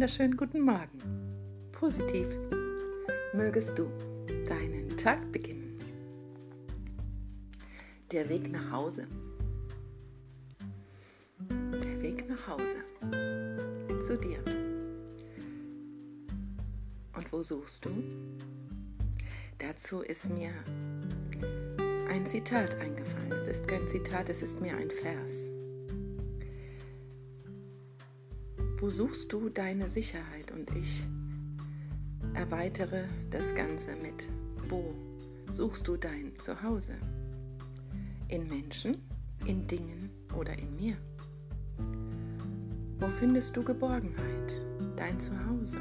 wunderschönen guten Morgen. Positiv mögest du deinen Tag beginnen. Der Weg nach Hause. Der Weg nach Hause. Zu dir. Und wo suchst du? Dazu ist mir ein Zitat eingefallen. Es ist kein Zitat, es ist mir ein Vers. Wo suchst du deine Sicherheit? Und ich erweitere das Ganze mit, wo suchst du dein Zuhause? In Menschen, in Dingen oder in mir? Wo findest du Geborgenheit, dein Zuhause?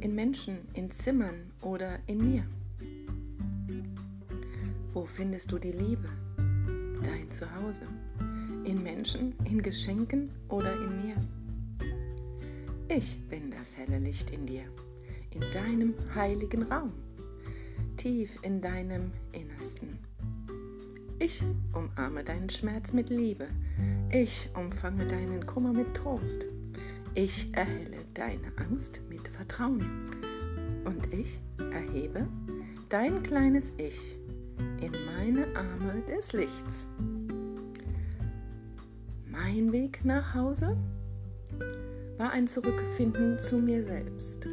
In Menschen, in Zimmern oder in mir? Wo findest du die Liebe, dein Zuhause? In Menschen, in Geschenken oder in mir? Ich bin das helle Licht in dir, in deinem heiligen Raum, tief in deinem Innersten. Ich umarme deinen Schmerz mit Liebe. Ich umfange deinen Kummer mit Trost. Ich erhelle deine Angst mit Vertrauen. Und ich erhebe dein kleines Ich in meine Arme des Lichts. Mein Weg nach Hause? War ein Zurückfinden zu mir selbst.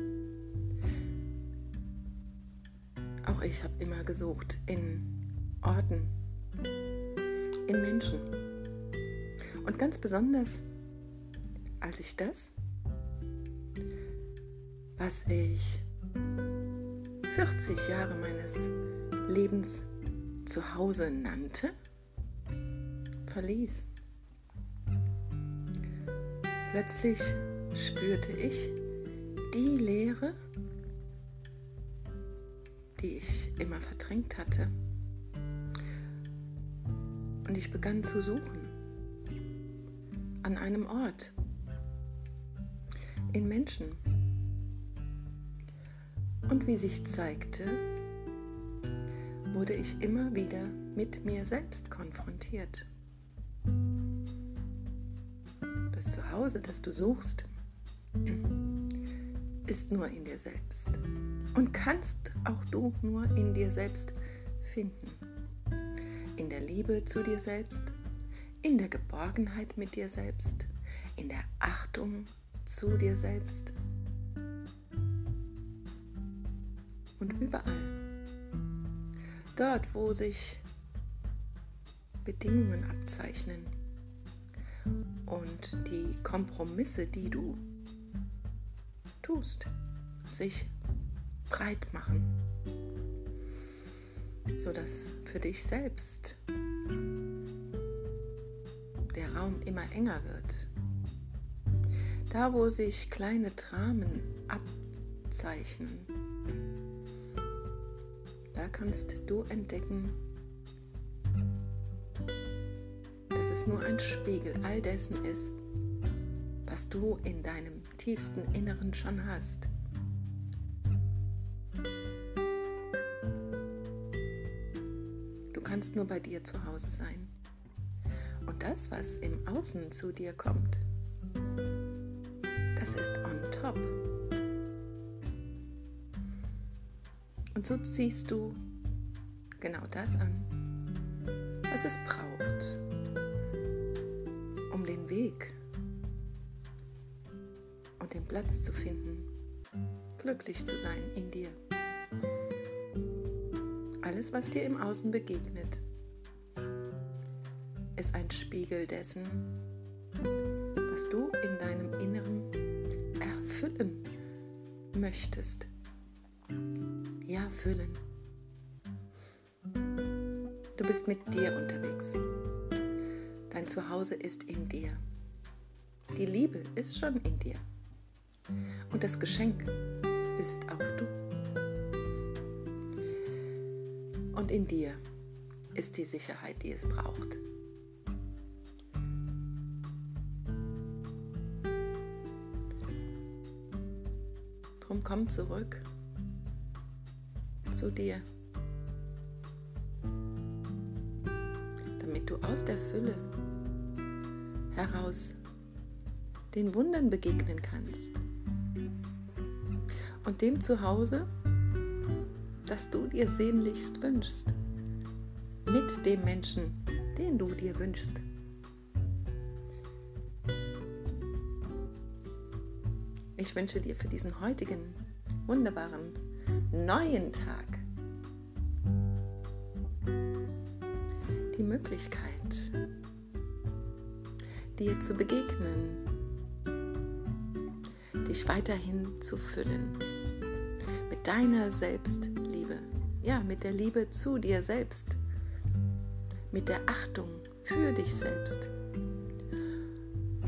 Auch ich habe immer gesucht in Orten, in Menschen. Und ganz besonders, als ich das, was ich 40 Jahre meines Lebens zu Hause nannte, verließ. Plötzlich spürte ich die Leere, die ich immer verdrängt hatte. Und ich begann zu suchen an einem Ort, in Menschen. Und wie sich zeigte, wurde ich immer wieder mit mir selbst konfrontiert. Das Zuhause, das du suchst, ist nur in dir selbst und kannst auch du nur in dir selbst finden. In der Liebe zu dir selbst, in der Geborgenheit mit dir selbst, in der Achtung zu dir selbst und überall. Dort, wo sich Bedingungen abzeichnen und die Kompromisse, die du tust, sich breit machen, sodass für dich selbst der Raum immer enger wird. Da, wo sich kleine Dramen abzeichnen, da kannst du entdecken, dass es nur ein Spiegel all dessen ist, was du in deinem tiefsten Inneren schon hast. Du kannst nur bei dir zu Hause sein. Und das, was im Außen zu dir kommt, das ist on top. Und so ziehst du genau das an, was es braucht, um den Weg und den Platz zu finden, glücklich zu sein in dir. Alles, was dir im Außen begegnet, ist ein Spiegel dessen, was du in deinem Inneren erfüllen möchtest. Ja, füllen. Du bist mit dir unterwegs. Dein Zuhause ist in dir. Die Liebe ist schon in dir. Und das Geschenk bist auch du. Und in dir ist die Sicherheit, die es braucht. Drum komm zurück zu dir, damit du aus der Fülle heraus den Wundern begegnen kannst und dem Zuhause, das du dir sehnlichst wünschst. Mit dem Menschen, den du dir wünschst. Ich wünsche dir für diesen heutigen wunderbaren neuen Tag die Möglichkeit, dir zu begegnen, dich weiterhin zu füllen deiner Selbstliebe, ja, mit der Liebe zu dir selbst, mit der Achtung für dich selbst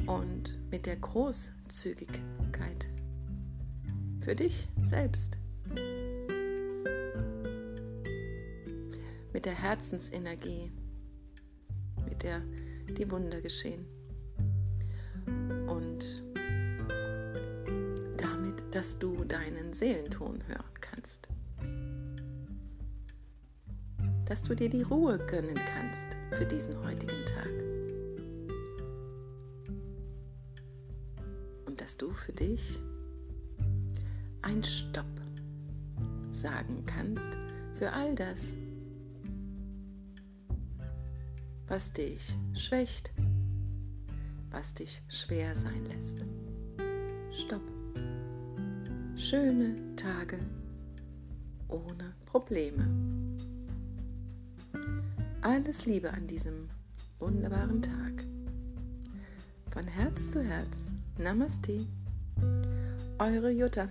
und mit der Großzügigkeit für dich selbst. Mit der Herzensenergie, mit der die Wunder geschehen. Dass du deinen Seelenton hören kannst. Dass du dir die Ruhe gönnen kannst für diesen heutigen Tag. Und dass du für dich ein Stopp sagen kannst für all das, was dich schwächt, was dich schwer sein lässt. Stopp. Schöne Tage ohne Probleme. Alles Liebe an diesem wunderbaren Tag. Von Herz zu Herz. Namaste. Eure Jutta.